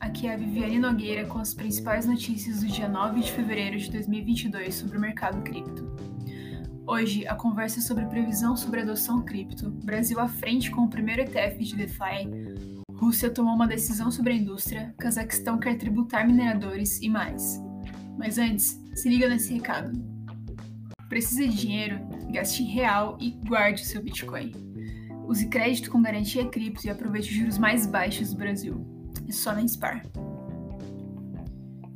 aqui é a Viviane Nogueira com as principais notícias do dia 9 de fevereiro de 2022 sobre o mercado cripto. Hoje, a conversa é sobre previsão sobre adoção cripto, Brasil à frente com o primeiro ETF de DeFi, Rússia tomou uma decisão sobre a indústria, Cazaquistão quer tributar mineradores e mais. Mas antes, se liga nesse recado. Precisa de dinheiro? Gaste real e guarde o seu Bitcoin. Use crédito com garantia cripto e aproveite os juros mais baixos do Brasil e só na Inspar.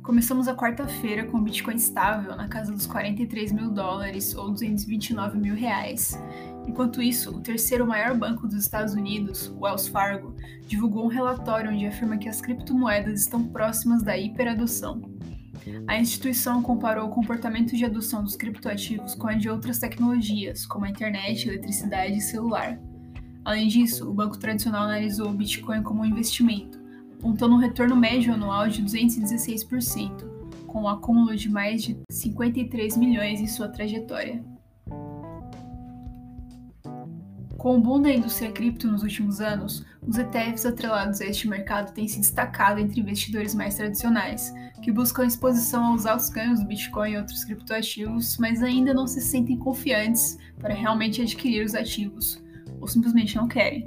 Começamos a quarta-feira com o Bitcoin estável na casa dos 43 mil dólares ou 229 mil reais. Enquanto isso, o terceiro maior banco dos Estados Unidos, o Wells Fargo, divulgou um relatório onde afirma que as criptomoedas estão próximas da hiperadoção. A instituição comparou o comportamento de adoção dos criptoativos com a de outras tecnologias, como a internet, eletricidade e celular. Além disso, o banco tradicional analisou o Bitcoin como um investimento, apontando um retorno médio anual de 216%, com um acúmulo de mais de 53 milhões em sua trajetória. Com o boom da indústria cripto nos últimos anos, os ETFs atrelados a este mercado têm se destacado entre investidores mais tradicionais, que buscam exposição aos altos ganhos do Bitcoin e outros criptoativos, mas ainda não se sentem confiantes para realmente adquirir os ativos, ou simplesmente não querem.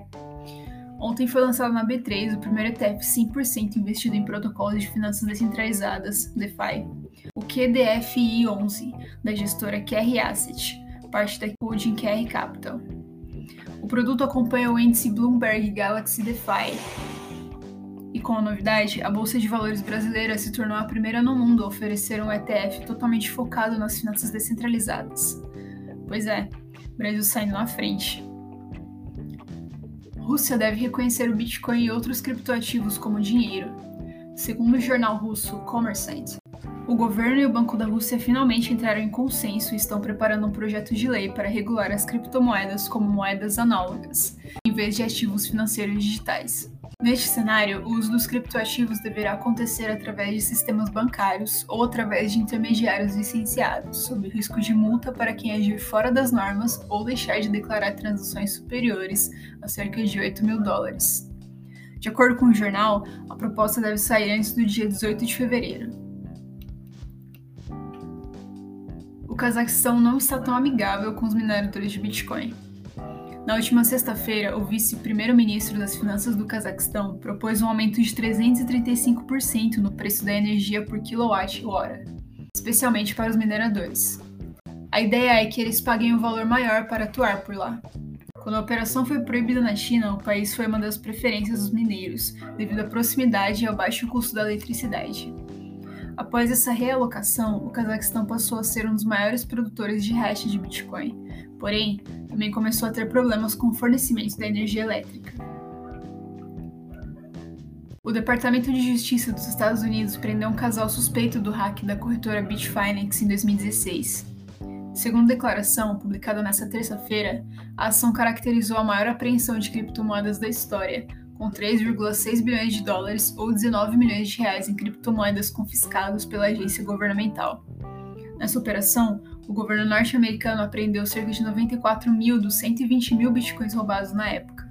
Ontem foi lançado na B3 o primeiro ETF 100% investido em protocolos de finanças descentralizadas, DeFi, o QDFI11, da gestora QR Asset, parte da holding QR Capital. O produto acompanha o índice Bloomberg Galaxy DeFi. E com a novidade, a Bolsa de Valores brasileira se tornou a primeira no mundo a oferecer um ETF totalmente focado nas finanças descentralizadas. Pois é, Brasil saindo na frente. Rússia deve reconhecer o Bitcoin e outros criptoativos como dinheiro. Segundo o jornal russo Kommersant, o governo e o Banco da Rússia finalmente entraram em consenso e estão preparando um projeto de lei para regular as criptomoedas como moedas análogas, em vez de ativos financeiros digitais. Neste cenário, o uso dos criptoativos deverá acontecer através de sistemas bancários ou através de intermediários licenciados, sob risco de multa para quem agir fora das normas ou deixar de declarar transações superiores a cerca de 8 mil dólares. De acordo com o jornal, a proposta deve sair antes do dia 18 de fevereiro. O Cazaquistão não está tão amigável com os mineradores de Bitcoin. Na última sexta-feira, o vice-primeiro-ministro das Finanças do Cazaquistão propôs um aumento de 335% no preço da energia por quilowatt-hora, especialmente para os mineradores. A ideia é que eles paguem um valor maior para atuar por lá. Quando a operação foi proibida na China, o país foi uma das preferências dos mineiros, devido à proximidade e ao baixo custo da eletricidade. Após essa realocação, o Cazaquistão passou a ser um dos maiores produtores de hash de Bitcoin, porém, também começou a ter problemas com o fornecimento da energia elétrica. O Departamento de Justiça dos Estados Unidos prendeu um casal suspeito do hack da corretora Bitfinex em 2016. Segundo declaração publicada nesta terça-feira, a ação caracterizou a maior apreensão de criptomoedas da história, com 3,6 bilhões de dólares ou 19 milhões de reais em criptomoedas confiscados pela agência governamental. Nessa operação, o governo norte-americano apreendeu cerca de 94 mil dos 120 mil bitcoins roubados na época.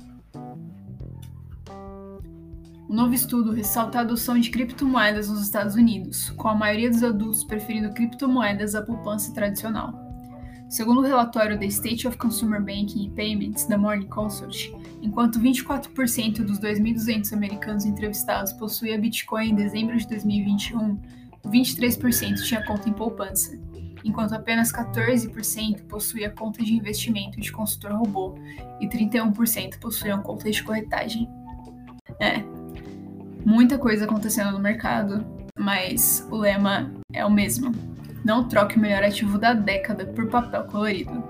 O novo estudo ressalta a adoção de criptomoedas nos Estados Unidos, com a maioria dos adultos preferindo criptomoedas à poupança tradicional. Segundo o relatório da State of Consumer Banking and Payments da Morning Consult, enquanto 24% dos 2.200 americanos entrevistados possuía Bitcoin em dezembro de 2021, 23% tinha conta em poupança, enquanto apenas 14% possuía conta de investimento de consultor robô e 31% possuíam conta de corretagem. É, muita coisa acontecendo no mercado, mas o lema é o mesmo não troque o melhor ativo da década por papel colorido.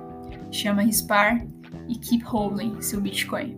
Chama Rispar e keep holding seu Bitcoin.